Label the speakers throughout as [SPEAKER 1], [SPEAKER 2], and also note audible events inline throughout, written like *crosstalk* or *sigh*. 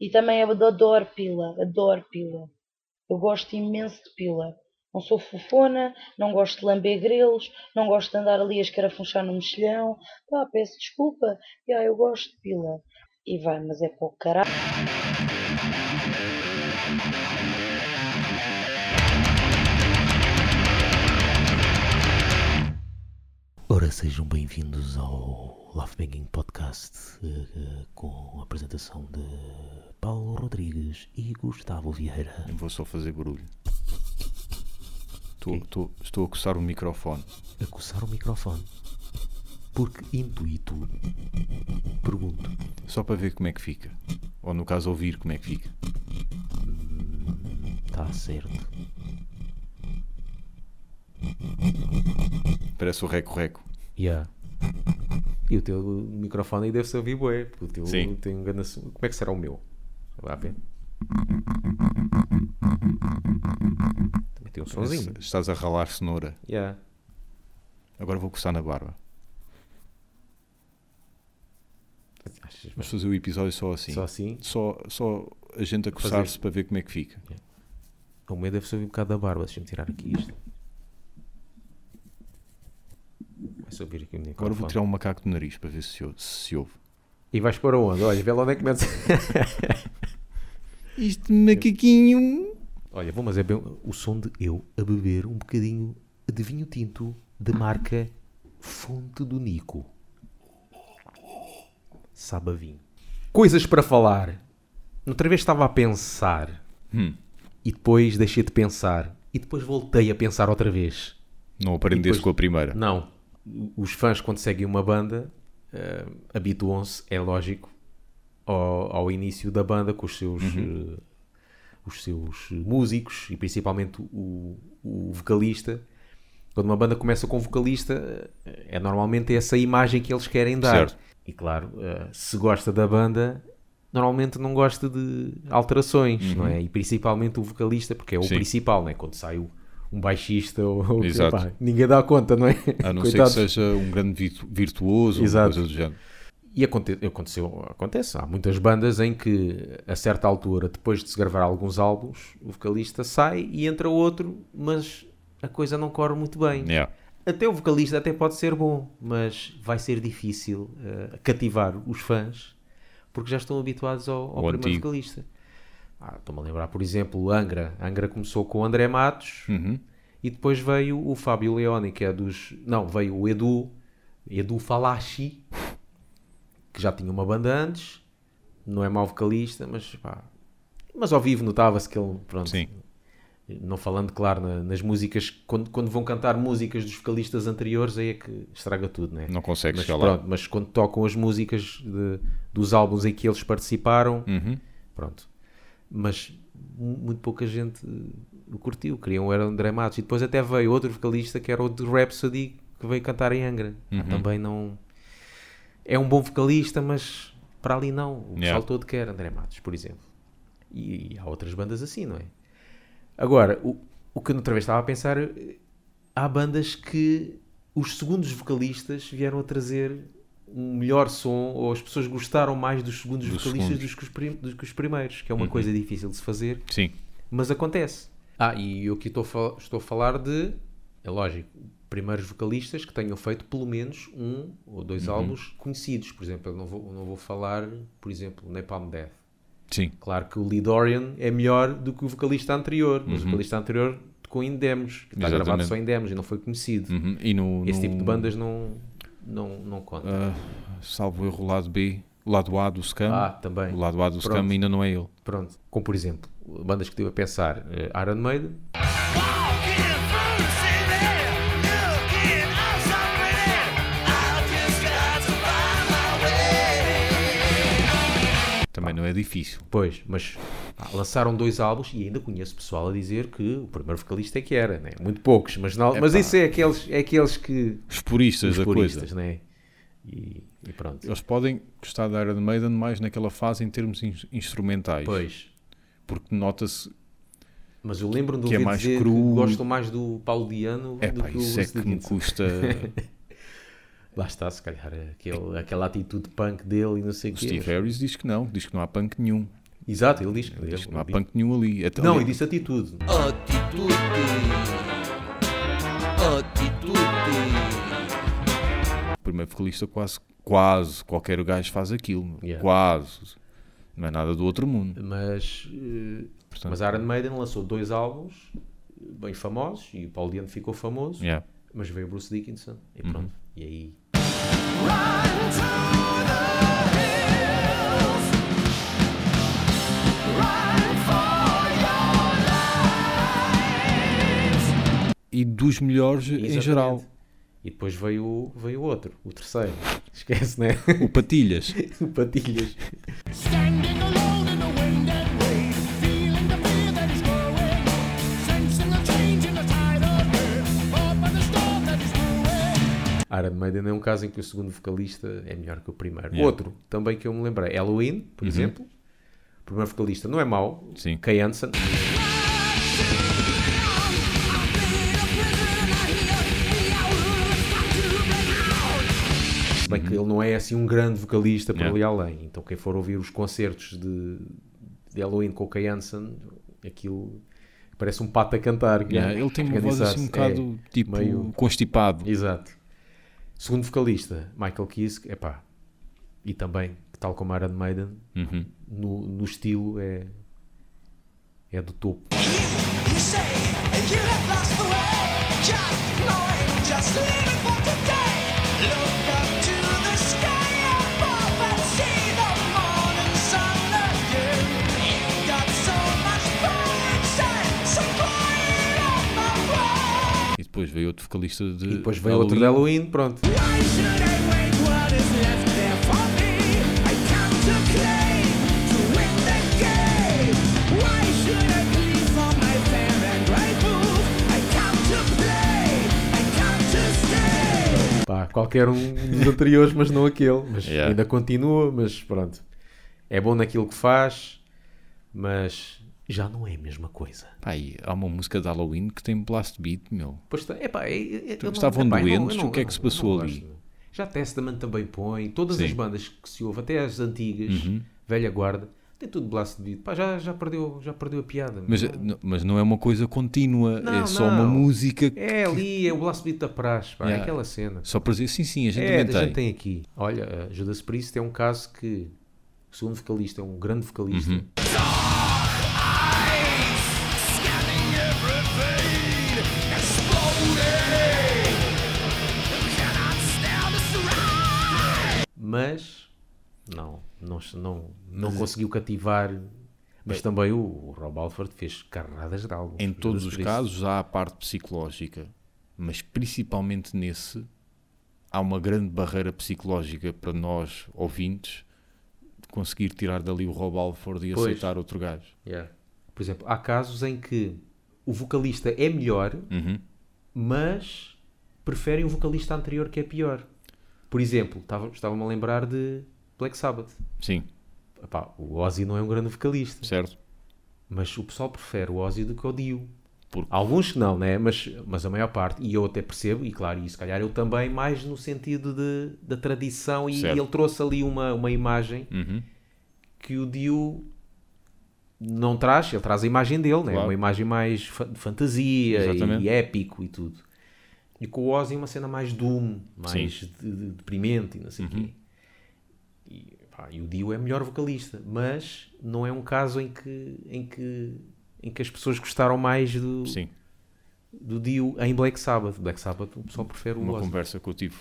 [SPEAKER 1] E também adoro pila, adoro pila. Eu gosto imenso de pila. Não sou fofona, não gosto de lamber grelos, não gosto de andar ali a escarafunchar no mexilhão. Pá, peço desculpa. Já, eu gosto de pila. E vai, mas é para o caralho.
[SPEAKER 2] Sejam bem-vindos ao Love Banging Podcast eh, com a apresentação de Paulo Rodrigues e Gustavo Vieira.
[SPEAKER 3] Eu vou só fazer barulho. Estou, estou, estou a coçar o microfone.
[SPEAKER 2] A coçar o microfone. Porque intuito, pergunto,
[SPEAKER 3] Só para ver como é que fica. Ou no caso, ouvir como é que fica.
[SPEAKER 2] está certo?
[SPEAKER 3] Parece o reco-reco.
[SPEAKER 2] Yeah. E o teu microfone aí deve-se ouvir bué, porque o teu
[SPEAKER 3] Sim.
[SPEAKER 2] tem um grande... Como é que será o meu? Vai ver. Também tem um sonzinho.
[SPEAKER 3] Estás a ralar cenoura.
[SPEAKER 2] Yeah.
[SPEAKER 3] Agora vou coçar na barba.
[SPEAKER 2] Achas
[SPEAKER 3] Vamos fazer o episódio só assim.
[SPEAKER 2] Só assim?
[SPEAKER 3] Só, só a gente a coçar-se para ver como é que fica.
[SPEAKER 2] O meu deve-se ouvir um bocado da barba. Deixa-me tirar aqui isto. Aqui o microfone.
[SPEAKER 3] Agora vou tirar um macaco do nariz para ver se se ouve. Se ouve.
[SPEAKER 2] E vais para onde? Olha, vê lá onde é que metes. *laughs*
[SPEAKER 3] Isto macaquinho.
[SPEAKER 2] Olha, vou mas é bem o som de eu a beber um bocadinho de vinho tinto de marca Fonte do Nico. Sabe a vinho. Coisas para falar. Outra vez estava a pensar
[SPEAKER 3] Hum,
[SPEAKER 2] e depois deixei de pensar e depois voltei a pensar outra vez.
[SPEAKER 3] não aprendeste
[SPEAKER 2] depois-
[SPEAKER 3] com a primeira.
[SPEAKER 2] Não. Os fãs, quando seguem uma banda, eh, habituam-se, é lógico, ao, ao início da banda com os seus, eh, os seus músicos e principalmente o, o vocalista. Quando uma banda começa com um vocalista, eh, é normalmente essa imagem que eles querem dar.
[SPEAKER 3] Certo.
[SPEAKER 2] E claro, eh, se gosta da banda, normalmente não gosta de alterações, não é? E principalmente o vocalista, porque é o
[SPEAKER 3] Sim.
[SPEAKER 2] principal, não é? Quando sai o- um baixista ou, ou
[SPEAKER 3] Exato.
[SPEAKER 2] pá, ninguém dá conta, não é?
[SPEAKER 3] A não
[SPEAKER 2] Coitados.
[SPEAKER 3] ser que seja um grande virtu- virtuoso ou
[SPEAKER 2] Exato.
[SPEAKER 3] coisa do género.
[SPEAKER 2] E aconte aconteceu, acontece, há muitas bandas em que a certa altura, depois de se gravar alguns álbuns, o vocalista sai e entra outro, mas a coisa não corre muito bem.
[SPEAKER 3] Yeah.
[SPEAKER 2] Até o vocalista até pode ser bom, mas vai ser difícil eh, cativar os fãs porque já estão habituados ao, ao
[SPEAKER 3] Ao
[SPEAKER 2] primeiro
[SPEAKER 3] antigo.
[SPEAKER 2] vocalista. Ah, Estou-me a lembrar, por exemplo, Angra. Angra começou com o André Matos
[SPEAKER 3] Uhum.
[SPEAKER 2] e depois veio o Fábio Leoni, que é dos. Não, veio o Edu, Edu Falachi, que já tinha uma banda antes, não é mau vocalista, mas pá. Mas ao vivo notava-se que ele, pronto,
[SPEAKER 3] Sim.
[SPEAKER 2] não falando, claro, na- nas músicas, quando, quando vão cantar músicas dos vocalistas anteriores, aí é que estraga tudo, né?
[SPEAKER 3] Não consegue
[SPEAKER 2] mas,
[SPEAKER 3] chegar lá.
[SPEAKER 2] pronto, mas quando tocam as músicas de- dos álbuns em que eles participaram,
[SPEAKER 3] Uhum.
[SPEAKER 2] pronto. Mas mu- muito pouca gente o curtiu, queriam era o André Matos. E depois até veio outro vocalista que era o de Rhapsody, que veio cantar em Angra.
[SPEAKER 3] Uhum.
[SPEAKER 2] Também não... É um bom vocalista, mas para ali não. O pessoal
[SPEAKER 3] Yeah.
[SPEAKER 2] todo quer André Matos, por exemplo. E, há outras bandas assim, não é? Agora, o, o que eu outra vez estava a pensar, eh, há bandas que os segundos vocalistas vieram a trazer um melhor som, ou as pessoas gostaram mais dos segundos
[SPEAKER 3] Dos
[SPEAKER 2] vocalistas
[SPEAKER 3] segundos.
[SPEAKER 2] dos que, os prim- dos que os primeiros, que é uma
[SPEAKER 3] Uhum.
[SPEAKER 2] coisa difícil de se fazer,
[SPEAKER 3] Sim.
[SPEAKER 2] mas acontece. Ah, e eu aqui estou a, estou a falar de, é lógico, primeiros vocalistas que tenham feito pelo menos um ou dois
[SPEAKER 3] Uhum.
[SPEAKER 2] álbuns conhecidos. Por exemplo, eu não vou, não vou falar, por exemplo, Napalm Death.
[SPEAKER 3] Sim.
[SPEAKER 2] Claro que o Lee Dorian é melhor do que o vocalista anterior, mas o
[SPEAKER 3] Uhum.
[SPEAKER 2] vocalista anterior tocou em demos, está
[SPEAKER 3] Exatamente.
[SPEAKER 2] gravado só em demos e não foi conhecido.
[SPEAKER 3] Uhum. E no,
[SPEAKER 2] Esse
[SPEAKER 3] no-
[SPEAKER 2] tipo de bandas não, não, não conta.
[SPEAKER 3] ah, salvo erro, o lado B, o lado A do Scam.
[SPEAKER 2] Ah, também.
[SPEAKER 3] O lado A do
[SPEAKER 2] Pronto.
[SPEAKER 3] Scam ainda não é ele.
[SPEAKER 2] Pronto. Como por exemplo, bandas que estive a pensar, eh, Iron Maiden,
[SPEAKER 3] Também não é difícil.
[SPEAKER 2] Pois, mas pá, lançaram dois álbuns e ainda conheço pessoal a dizer que o primeiro vocalista é que era, né? muito poucos, mas, não, mas isso é aqueles, é aqueles que.
[SPEAKER 3] Os puristas
[SPEAKER 2] Os
[SPEAKER 3] da
[SPEAKER 2] puristas,
[SPEAKER 3] coisa.
[SPEAKER 2] né? E, e pronto.
[SPEAKER 3] Eles podem gostar da Iron Maiden mais naquela fase em termos in- instrumentais.
[SPEAKER 2] Pois.
[SPEAKER 3] Porque nota-se.
[SPEAKER 2] Mas eu lembro-me de
[SPEAKER 3] Que é mais
[SPEAKER 2] dizer
[SPEAKER 3] cru.
[SPEAKER 2] que gostam mais do Paulo Diano
[SPEAKER 3] É
[SPEAKER 2] do
[SPEAKER 3] pá,
[SPEAKER 2] que o
[SPEAKER 3] isso é que me custa. *laughs*
[SPEAKER 2] Lá está, se calhar, aquele, aquela atitude punk dele e não sei o quê.
[SPEAKER 3] Steve Harris diz que não, diz que não há punk nenhum.
[SPEAKER 2] Exato, ele diz que
[SPEAKER 3] Diz que não há
[SPEAKER 2] ele-
[SPEAKER 3] punk nenhum ali. Até
[SPEAKER 2] Não,
[SPEAKER 3] ali-
[SPEAKER 2] ele disse atitude.
[SPEAKER 4] Atitude. Atitude.
[SPEAKER 3] o primeiro vocalista quase, quase qualquer gajo faz aquilo.
[SPEAKER 2] Yeah.
[SPEAKER 3] Quase. Não é nada do outro mundo.
[SPEAKER 2] Mas, eh,
[SPEAKER 3] Portanto,
[SPEAKER 2] mas Iron Maiden lançou dois álbuns bem famosos e o Paul Diano ficou famoso,
[SPEAKER 3] yeah.
[SPEAKER 2] mas veio Bruce Dickinson e
[SPEAKER 3] Uhum.
[SPEAKER 2] pronto. E aí
[SPEAKER 3] E dos melhores em
[SPEAKER 2] Exatamente.
[SPEAKER 3] geral.
[SPEAKER 2] E depois veio, o- veio outro, o terceiro. *laughs* Esquece, né?
[SPEAKER 3] O Patilhas. *laughs*
[SPEAKER 2] o Patilhas.
[SPEAKER 5] Standing alone in a wind and wave, feeling the fear that is growing, sensing the change in the tide of earth, caught by the storm that is brewing.
[SPEAKER 2] Iron Maiden é um caso em que o segundo vocalista é melhor que o primeiro.
[SPEAKER 3] Yeah.
[SPEAKER 2] Outro, também que eu me lembrei, Halloween, por exemplo. O primeiro vocalista não é mau,
[SPEAKER 3] Sim.
[SPEAKER 2] Kay Hansen. Se bem que ele não é assim um grande vocalista para
[SPEAKER 3] Yeah.
[SPEAKER 2] ali além. Então quem for ouvir os concertos de, de Halloween com o Kay Hansen, aquilo parece um pato a cantar.
[SPEAKER 3] Yeah, ele tem uma voz assim um
[SPEAKER 2] Organizar-se.
[SPEAKER 3] bocado tipo
[SPEAKER 2] meio-
[SPEAKER 3] constipado.
[SPEAKER 2] É, exato. Segundo vocalista, Michael Kiske, epá, e também, tal como Iron Maiden,
[SPEAKER 3] Uhum.
[SPEAKER 2] no, no estilo é, é do topo.
[SPEAKER 5] You say you
[SPEAKER 3] depois veio outro vocalista de.
[SPEAKER 2] E depois veio outro de
[SPEAKER 3] Halloween.
[SPEAKER 2] Halloween, pronto. Pá, qualquer um dos anteriores, mas não aquele. Mas
[SPEAKER 3] Yeah.
[SPEAKER 2] ainda continua, mas pronto. É bom naquilo que faz, mas já não é a mesma coisa.
[SPEAKER 3] Pá, e há uma música de Halloween que tem blast beat, meu.
[SPEAKER 2] Pois está, epá, é, é, eu não-
[SPEAKER 3] estavam
[SPEAKER 2] não-
[SPEAKER 3] doentes?
[SPEAKER 2] eu não-
[SPEAKER 3] O que é que se
[SPEAKER 2] não-
[SPEAKER 3] passou
[SPEAKER 2] não
[SPEAKER 3] ali?
[SPEAKER 2] Já Testament também põe, todas
[SPEAKER 3] Sim. Uhum.
[SPEAKER 2] as bandas que se ouve, até as antigas, velha guarda, tem tudo blast beat. Pá, já, já, perdeu, já perdeu a piada.
[SPEAKER 3] Mas,
[SPEAKER 2] Não-
[SPEAKER 3] mas não é uma coisa contínua,
[SPEAKER 2] Não,
[SPEAKER 3] é só uma
[SPEAKER 2] não.
[SPEAKER 3] música.
[SPEAKER 2] É ali, é o blast beat da praxe, pá, é
[SPEAKER 3] Yeah.
[SPEAKER 2] aquela cena.
[SPEAKER 3] Só para dizer, sim, sim, a gente
[SPEAKER 2] É,
[SPEAKER 3] também
[SPEAKER 2] a
[SPEAKER 3] tem.
[SPEAKER 2] gente tem aqui. Olha, a Judas Priest é um caso que o segundo vocalista é um grande vocalista.
[SPEAKER 3] Uhum.
[SPEAKER 2] Mas não, não, não, não conseguiu cativar. Mas também o, o Rob Alford fez carradas de álbuns.
[SPEAKER 3] Em todos os casos há a parte psicológica, mas principalmente nesse há uma grande barreira psicológica para nós, ouvintes, conseguir tirar dali o Rob Alford e
[SPEAKER 2] Pois.
[SPEAKER 3] aceitar outro gajo.
[SPEAKER 2] Yeah. Por exemplo, há casos em que o vocalista é melhor,
[SPEAKER 3] Uhum.
[SPEAKER 2] mas preferem o vocalista anterior que é pior. Por exemplo, estava- estava-me a lembrar de Black Sabbath.
[SPEAKER 3] Sim,
[SPEAKER 2] Epá, o Ozzy não é um grande vocalista,
[SPEAKER 3] certo?
[SPEAKER 2] mas o pessoal prefere o Ozzy do que o Dio.
[SPEAKER 3] Porque-
[SPEAKER 2] Alguns não, né? mas, mas a maior parte, e eu até percebo, e claro, e se calhar eu também, mais no sentido de, da tradição, e
[SPEAKER 3] Certo.
[SPEAKER 2] ele trouxe ali uma, uma imagem
[SPEAKER 3] Uhum.
[SPEAKER 2] que o Dio não traz, ele traz a imagem dele, né?
[SPEAKER 3] Claro.
[SPEAKER 2] uma imagem mais de fantasia
[SPEAKER 3] Exatamente.
[SPEAKER 2] e, épico e tudo. E com o Ozzy uma cena mais doom, mais de, de- deprimente e não sei o
[SPEAKER 3] Uhum.
[SPEAKER 2] quê. E, pá, e o Dio é melhor vocalista, mas não é um caso em que, em que, em que as pessoas gostaram mais do,
[SPEAKER 3] Sim.
[SPEAKER 2] do Dio em Black Sabbath. Black Sabbath o pessoal prefere o
[SPEAKER 3] Uma
[SPEAKER 2] Ozzy.
[SPEAKER 3] conversa que eu tive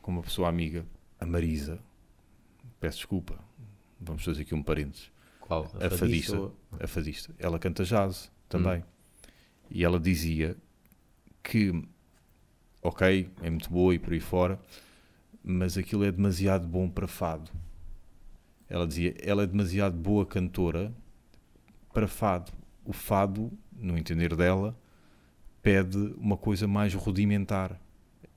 [SPEAKER 3] com uma pessoa amiga, a Marisa. Peço desculpa, vamos fazer aqui um parênteses.
[SPEAKER 2] Qual?
[SPEAKER 3] a fadista,
[SPEAKER 2] ou-
[SPEAKER 3] a fadista, ela canta jazz também. E ela dizia que, ok, é muito boa e por aí fora, mas aquilo é demasiado bom para fado. Ela dizia, ela é demasiado boa cantora para fado. O fado, no entender dela, pede uma coisa mais rudimentar.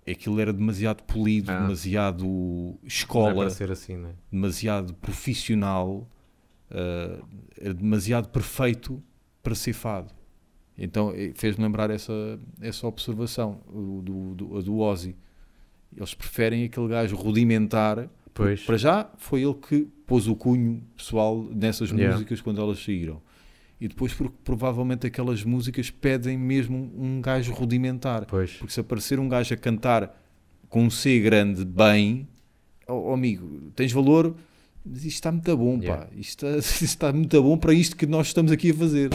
[SPEAKER 3] Aquilo era demasiado polido,
[SPEAKER 2] Ah.
[SPEAKER 3] demasiado
[SPEAKER 2] é
[SPEAKER 3] escola
[SPEAKER 2] assim, né?
[SPEAKER 3] demasiado profissional, era demasiado perfeito para ser fado. Então eh, fez-me lembrar essa, essa observação do, do, a do Ozzy. Eles preferem aquele gajo rudimentar
[SPEAKER 2] Pois.
[SPEAKER 3] Para já foi ele que pôs o cunho pessoal nessas
[SPEAKER 2] Yeah.
[SPEAKER 3] músicas quando elas saíram. E depois porque provavelmente aquelas músicas pedem mesmo um gajo rudimentar.
[SPEAKER 2] Pois.
[SPEAKER 3] Porque se aparecer um gajo a cantar com um C grande bem, oh, oh, amigo, tens valor, mas isto está muito bom, pá.
[SPEAKER 2] Yeah.
[SPEAKER 3] Isto está, *laughs* isto está muito bom para isto que nós estamos aqui a fazer.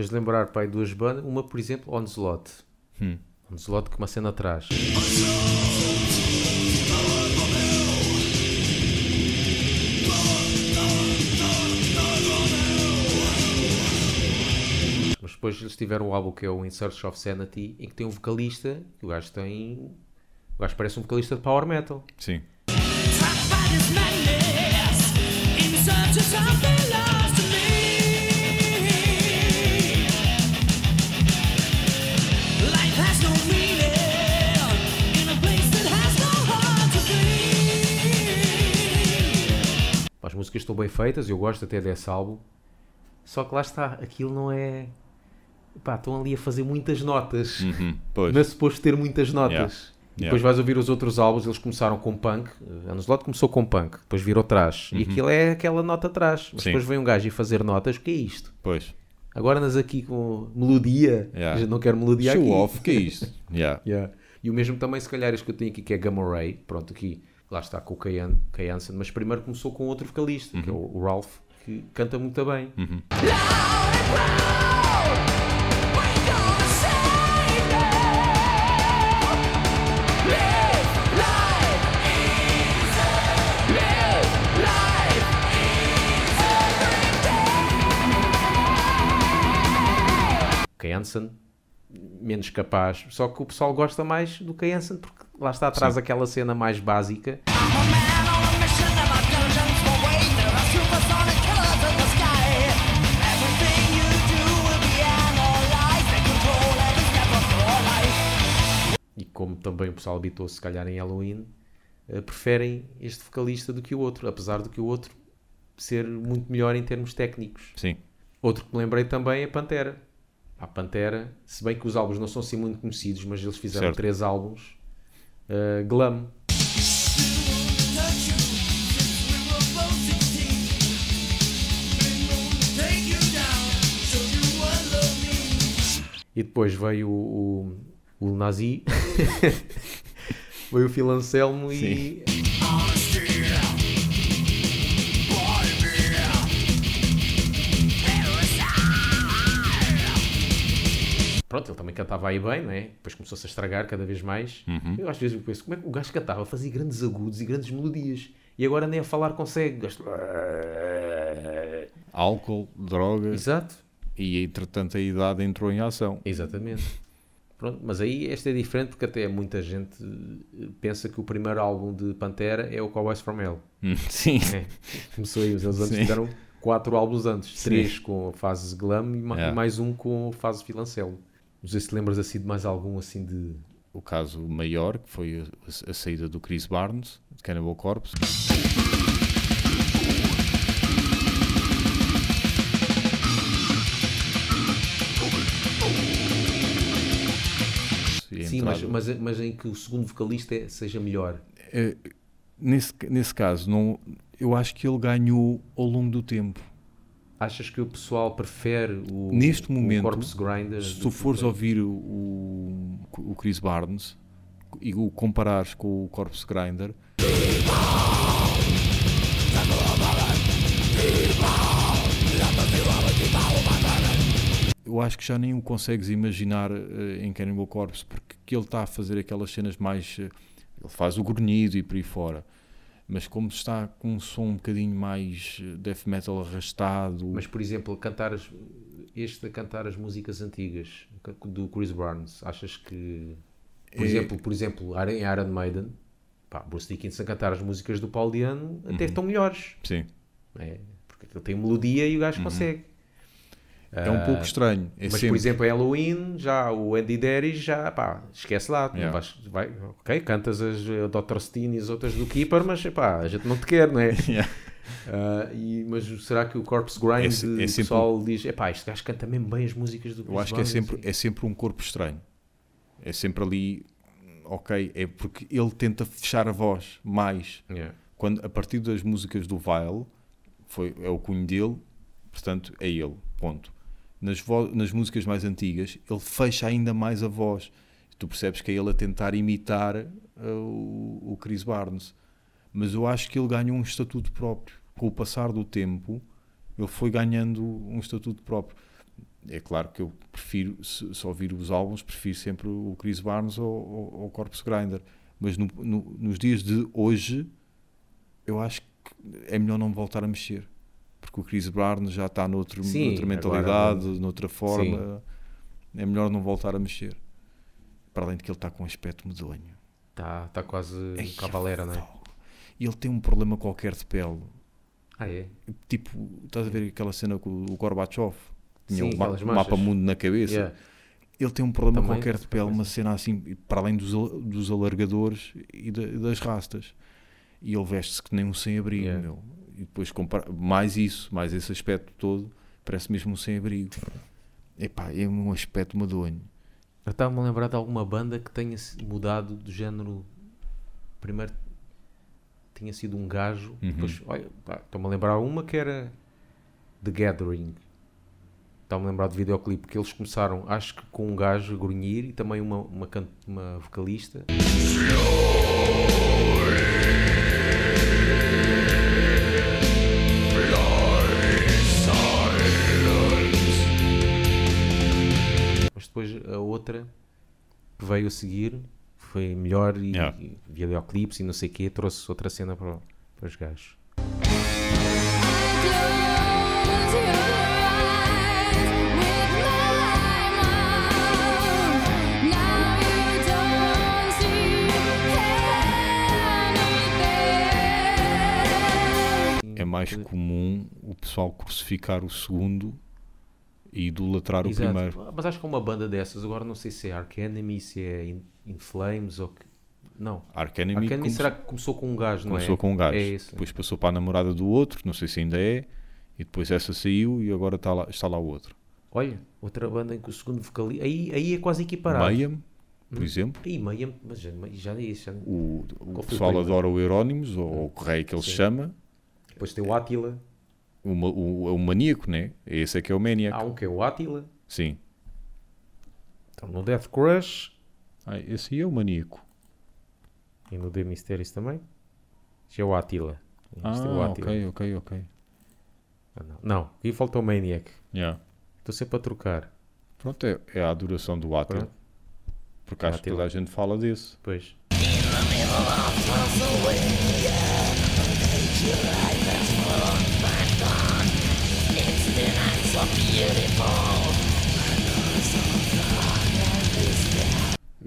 [SPEAKER 2] Se fez lembrar, pai, duas bandas. Uma, por exemplo, Onslaught.
[SPEAKER 3] Hum.
[SPEAKER 2] Onslaught com uma cena atrás. Mas depois eles tiveram o álbum que é o In Search of Sanity, em que tem um vocalista, e o gajo tem. O gajo parece um vocalista de power metal.
[SPEAKER 3] Sim.
[SPEAKER 5] This madness in search of
[SPEAKER 2] músicas estão bem feitas, eu gosto até desse álbum. Só que lá está, aquilo não é. Pá, estão ali a fazer muitas notas.
[SPEAKER 3] Uhum. Pois.
[SPEAKER 2] Não é suposto ter muitas notas.
[SPEAKER 3] Yeah.
[SPEAKER 2] E depois vais ouvir os outros álbuns, eles começaram com punk. A Slot começou com punk, depois virou trás. E aquilo é aquela nota atrás. Mas
[SPEAKER 3] Uhum. Sim.
[SPEAKER 2] depois vem um gajo e fazer notas, o que é isto?
[SPEAKER 3] Pois.
[SPEAKER 2] Agora andas aqui com melodia.
[SPEAKER 3] Yeah.
[SPEAKER 2] Não quer melodia
[SPEAKER 3] Show
[SPEAKER 2] aqui.
[SPEAKER 3] off, que é isto? *laughs* Yeah.
[SPEAKER 2] Yeah. E o mesmo também, se calhar, este que eu tenho aqui, que é Gamma Ray. Pronto, aqui, lá está com o Kay Han- Kay Hansen. Mas primeiro começou com outro vocalista, que é o Ralph, que canta muito bem.
[SPEAKER 3] Uhum.
[SPEAKER 2] Hansen, menos capaz. Só que o pessoal gosta mais do Kay Hansen, porque lá está atrás aquela cena mais básica. E como também o pessoal habitou-se se calhar em Halloween, eh, preferem este vocalista do que o outro, apesar do que o outro ser muito melhor em termos técnicos.
[SPEAKER 3] Sim.
[SPEAKER 2] Outro que me lembrei também é Pantera. A Pantera, se bem que os álbuns não são assim muito conhecidos, mas eles fizeram
[SPEAKER 3] Certo.
[SPEAKER 2] três álbuns. Eh, Glam, e depois veio o, o, o Nazi, *laughs* veio o Phil Anselmo e Pronto, ele também cantava aí bem, não é? Depois começou-se a estragar cada vez mais. Eu às vezes eu penso, como é que o gajo cantava? Fazia grandes agudos e grandes melodias. E agora nem a falar consegue. O gajo-
[SPEAKER 3] Álcool, droga
[SPEAKER 2] Exato.
[SPEAKER 3] e entretanto a idade entrou em ação.
[SPEAKER 2] Exatamente. Pronto, mas aí este é diferente porque até muita gente eh, pensa que o primeiro álbum de Pantera é o Cowboys from Hell.
[SPEAKER 3] Hum, Sim.
[SPEAKER 2] É, começou aí, eles antes
[SPEAKER 3] Sim.
[SPEAKER 2] fizeram quatro álbuns antes.
[SPEAKER 3] Sim.
[SPEAKER 2] Três com a fase glam e, e mais um com a fase Filancelo. Não sei se te lembras assim de mais algum assim de...
[SPEAKER 3] O caso maior, que foi a, a saída do Chris Barnes, de Cannibal Corpse.
[SPEAKER 2] Sim, mas, mas, mas em que o segundo vocalista é- seja melhor.
[SPEAKER 3] Eh, nesse, nesse caso, não, eu acho que ele ganhou ao longo do tempo.
[SPEAKER 2] Achas que o pessoal prefere o,
[SPEAKER 3] Neste
[SPEAKER 2] o
[SPEAKER 3] momento,
[SPEAKER 2] Corpse Grinder?
[SPEAKER 3] Se tu fores
[SPEAKER 2] o-
[SPEAKER 3] ouvir o, o Chris Barnes e o comparares com o Corpse Grinder, eu acho que já nem o consegues imaginar eh, em Cannibal Corpse, porque que ele está a fazer aquelas cenas mais. eh, ele faz o grunhido e por aí fora. Mas como está com um som um bocadinho mais eh, death metal arrastado,
[SPEAKER 2] Mas, por exemplo, cantar as, este a cantar as músicas antigas do Chris Barnes, achas que, por
[SPEAKER 3] É-
[SPEAKER 2] exemplo, por exemplo, em Iron Maiden, pá, Bruce Dickinson a cantar as músicas do Paul Diano até estão melhores,
[SPEAKER 3] sim,
[SPEAKER 2] é, porque ele tem melodia e o gajo consegue.
[SPEAKER 3] É um pouco estranho. É
[SPEAKER 2] Mas, por
[SPEAKER 3] sempre-
[SPEAKER 2] exemplo, Halloween, já o Andy Derry, já, pá, esquece lá.
[SPEAKER 3] Yeah.
[SPEAKER 2] vais- vai, ok, cantas as eh, Dr. Steen e as outras do Keeper, mas, pá, a gente não te quer, não é? *laughs*
[SPEAKER 3] Yeah.
[SPEAKER 2] Ah, e- mas será que o Corpse Grind,
[SPEAKER 3] É se- é
[SPEAKER 2] o
[SPEAKER 3] sempre
[SPEAKER 2] pessoal diz, epá, este gajo canta mesmo bem as músicas do
[SPEAKER 3] Eu acho que é
[SPEAKER 2] Chris Brown",
[SPEAKER 3] sempre,
[SPEAKER 2] assim.
[SPEAKER 3] é sempre um corpo estranho. É sempre ali, ok, é porque ele tenta fechar a voz mais.
[SPEAKER 2] Yeah.
[SPEAKER 3] Quando, a partir das músicas do Vile, foi, é o cunho dele, portanto é ele, ponto. Nas, nas músicas mais antigas, ele fecha ainda mais a voz. Tu percebes que é ele a tentar imitar uh, o, o Chris Barnes. Mas eu acho que ele ganhou um estatuto próprio. Com o passar do tempo, ele foi ganhando um estatuto próprio. É claro que eu prefiro, se, se ouvir os álbuns, prefiro sempre o Chris Barnes ou, ou, ou o Corpse Grinder. Mas no- no- nos dias de hoje, eu acho que é melhor não voltar a mexer. Porque o Chris Barnes já está noutro,
[SPEAKER 2] Sim,
[SPEAKER 3] noutra
[SPEAKER 2] agora
[SPEAKER 3] mentalidade, noutra forma. É melhor não voltar a mexer. Para além de que ele está com um aspecto medonho.
[SPEAKER 2] Tá, tá quase
[SPEAKER 3] Ei,
[SPEAKER 2] cavalera, não é?
[SPEAKER 3] E ele tem um problema qualquer de pele.
[SPEAKER 2] Ah, é?
[SPEAKER 3] Tipo, estás a ver aquela cena com o Gorbachev? Tinha
[SPEAKER 2] Sim,
[SPEAKER 3] o ma- mapa
[SPEAKER 2] manchas.
[SPEAKER 3] mundo na cabeça.
[SPEAKER 2] Yeah.
[SPEAKER 3] Ele tem um problema
[SPEAKER 2] Também,
[SPEAKER 3] qualquer de pele, uma cena assim, para além dos, dos alargadores e da- das rastas. E ele veste-se que nem um sem-abrigo,
[SPEAKER 2] Yeah.
[SPEAKER 3] meu. E depois, compara- mais isso, mais esse aspecto todo, parece mesmo um sem-abrigo. Epá, é um aspecto medonho.
[SPEAKER 2] Eu estava-me a lembrar de alguma banda que tenha mudado do género. Primeiro tinha sido um gajo,
[SPEAKER 3] Uhum.
[SPEAKER 2] depois, estou-me a lembrar uma que era The Gathering. Estava-me a lembrar do videoclipe que eles começaram, acho que com um gajo a grunhir e também uma, uma, uma vocalista. Depois a outra que veio a seguir foi melhor e,
[SPEAKER 3] Yeah.
[SPEAKER 2] e videoclipes e não sei o quê, trouxe outra cena para, para os gajos.
[SPEAKER 3] É mais comum o pessoal crucificar o segundo e idolatrar o
[SPEAKER 2] Exato.
[SPEAKER 3] primeiro.
[SPEAKER 2] Mas acho que é uma banda dessas, agora não sei se é Ark Enemy, se é In, In Flames ou que. Não.
[SPEAKER 3] Ark Enemy
[SPEAKER 2] Ark Enemy será que começou com um gajo, não é?
[SPEAKER 3] começou com um gajo,
[SPEAKER 2] É esse.
[SPEAKER 3] depois passou para a namorada do outro, não sei se ainda é, e depois essa saiu e agora está lá, está lá o outro.
[SPEAKER 2] Olha, outra banda em que o segundo vocalista. Aí, aí é quase equiparado.
[SPEAKER 3] Mayhem, por exemplo,
[SPEAKER 2] Aí, Mayhem, mas já, já é isso. Já...
[SPEAKER 3] o, o
[SPEAKER 2] o
[SPEAKER 3] pessoal adora o Euronymous, ou o Correio que ele se
[SPEAKER 2] Sim.
[SPEAKER 3] chama,
[SPEAKER 2] Depois tem o Attila.
[SPEAKER 3] O, o, o maníaco, né? Esse é que é o Maniac.
[SPEAKER 2] Há um que é o Attila.
[SPEAKER 3] Sim.
[SPEAKER 2] Então no Death Crush
[SPEAKER 3] Ah, esse aí é o maníaco.
[SPEAKER 2] e no The Mysteries também. Já é o Attila.
[SPEAKER 3] Ah,
[SPEAKER 2] é o Attila.
[SPEAKER 3] ok, ok, ok.
[SPEAKER 2] Ah, não. não, aqui falta o Maniac.
[SPEAKER 3] Yeah.
[SPEAKER 2] Estou sempre a trocar.
[SPEAKER 3] Pronto, é, é a adoração do.
[SPEAKER 2] Pronto.
[SPEAKER 3] Porque acho que toda a gente fala desse.
[SPEAKER 2] Depois.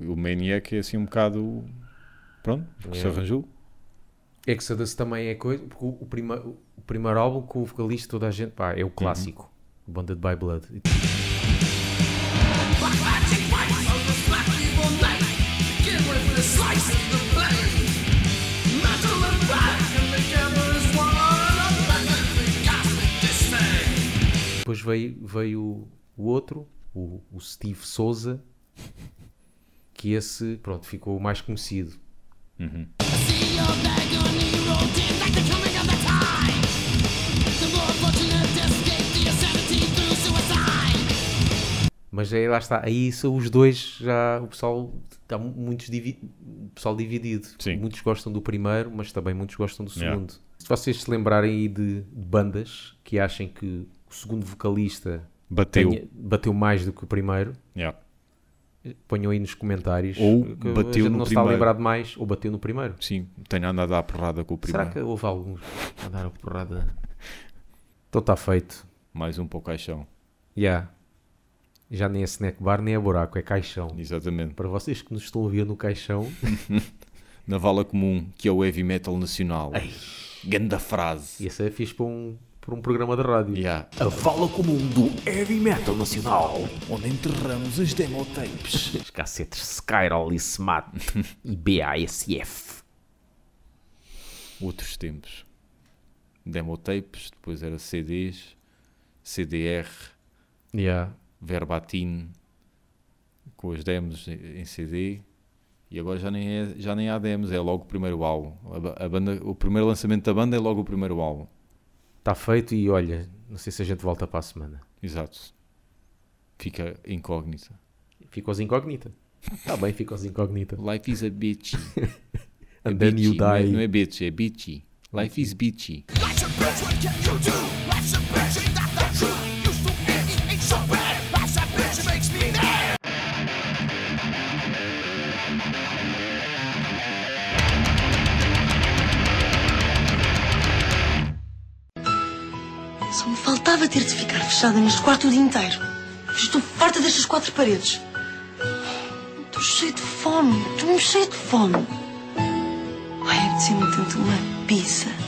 [SPEAKER 3] O Maniac é assim um bocado. Pronto, porque se arranjou.
[SPEAKER 2] Exodus também é coisa. Porque o, prima, o primeiro álbum com o vocalista, toda a gente. Pá, é o clássico. Bonded by Blood. Depois veio, veio o- outro, o, o Steve Souza, que esse, pronto, ficou o mais conhecido. Mas aí lá está, aí são os dois já, o pessoal está mu- muitos divi pessoal dividido.
[SPEAKER 3] Sim.
[SPEAKER 2] Muitos gostam do primeiro, mas também muitos gostam do
[SPEAKER 3] Yeah.
[SPEAKER 2] segundo. Se vocês se lembrarem aí de, de bandas que achem que o segundo vocalista
[SPEAKER 3] Bateu.
[SPEAKER 2] tenha- bateu mais do que o primeiro,
[SPEAKER 3] Yeah.
[SPEAKER 2] ponham aí nos comentários.
[SPEAKER 3] Ou
[SPEAKER 2] que a
[SPEAKER 3] bateu
[SPEAKER 2] gente
[SPEAKER 3] no
[SPEAKER 2] não está a
[SPEAKER 3] primeiro.
[SPEAKER 2] lembrar de mais, ou bateu no primeiro.
[SPEAKER 3] Sim, tenho andado à porrada com o primeiro.
[SPEAKER 2] Será que houve alguns a dar a porrada? Então está feito.
[SPEAKER 3] Mais um para o caixão.
[SPEAKER 2] Já. Já nem é snack bar, nem é buraco, é caixão.
[SPEAKER 3] Exatamente.
[SPEAKER 2] Para vocês que nos estão a ver no caixão, *laughs*
[SPEAKER 3] Na vala comum, que é o heavy metal nacional. Ganda frase.
[SPEAKER 2] e essa é fixe para um, para um programa de rádio.
[SPEAKER 3] Yeah.
[SPEAKER 4] A fala comum do heavy metal nacional.
[SPEAKER 3] Onde enterramos as demo tapes.
[SPEAKER 2] Os cacetes Skyroll e Smat *laughs* e BASF.
[SPEAKER 3] Outros tempos. demo tapes, depois era CDs, CDR,
[SPEAKER 2] Yeah.
[SPEAKER 3] Verbatim, com as demos em CD. E agora já nem, é, já nem há demos, é logo o primeiro álbum. A a banda, o primeiro lançamento da banda é logo o primeiro álbum.
[SPEAKER 2] Está feito e olha, não sei se a gente volta para a semana.
[SPEAKER 3] Exato. Fica incógnita.
[SPEAKER 2] Fica os incógnita. Está *laughs* bem, fica os incógnita.
[SPEAKER 3] Life is a bitchy. *laughs* É
[SPEAKER 2] And then you
[SPEAKER 3] bitchy, não é-
[SPEAKER 2] die.
[SPEAKER 3] Não é bitch, é bitchy. Life is bitchy.
[SPEAKER 6] Só ter de ficar fechada neste quarto o dia inteiro. Estou farta destas quatro paredes. Estou cheia de fome. Estou mesmo cheia de fome. Ai, apetecia-me tanto uma pizza.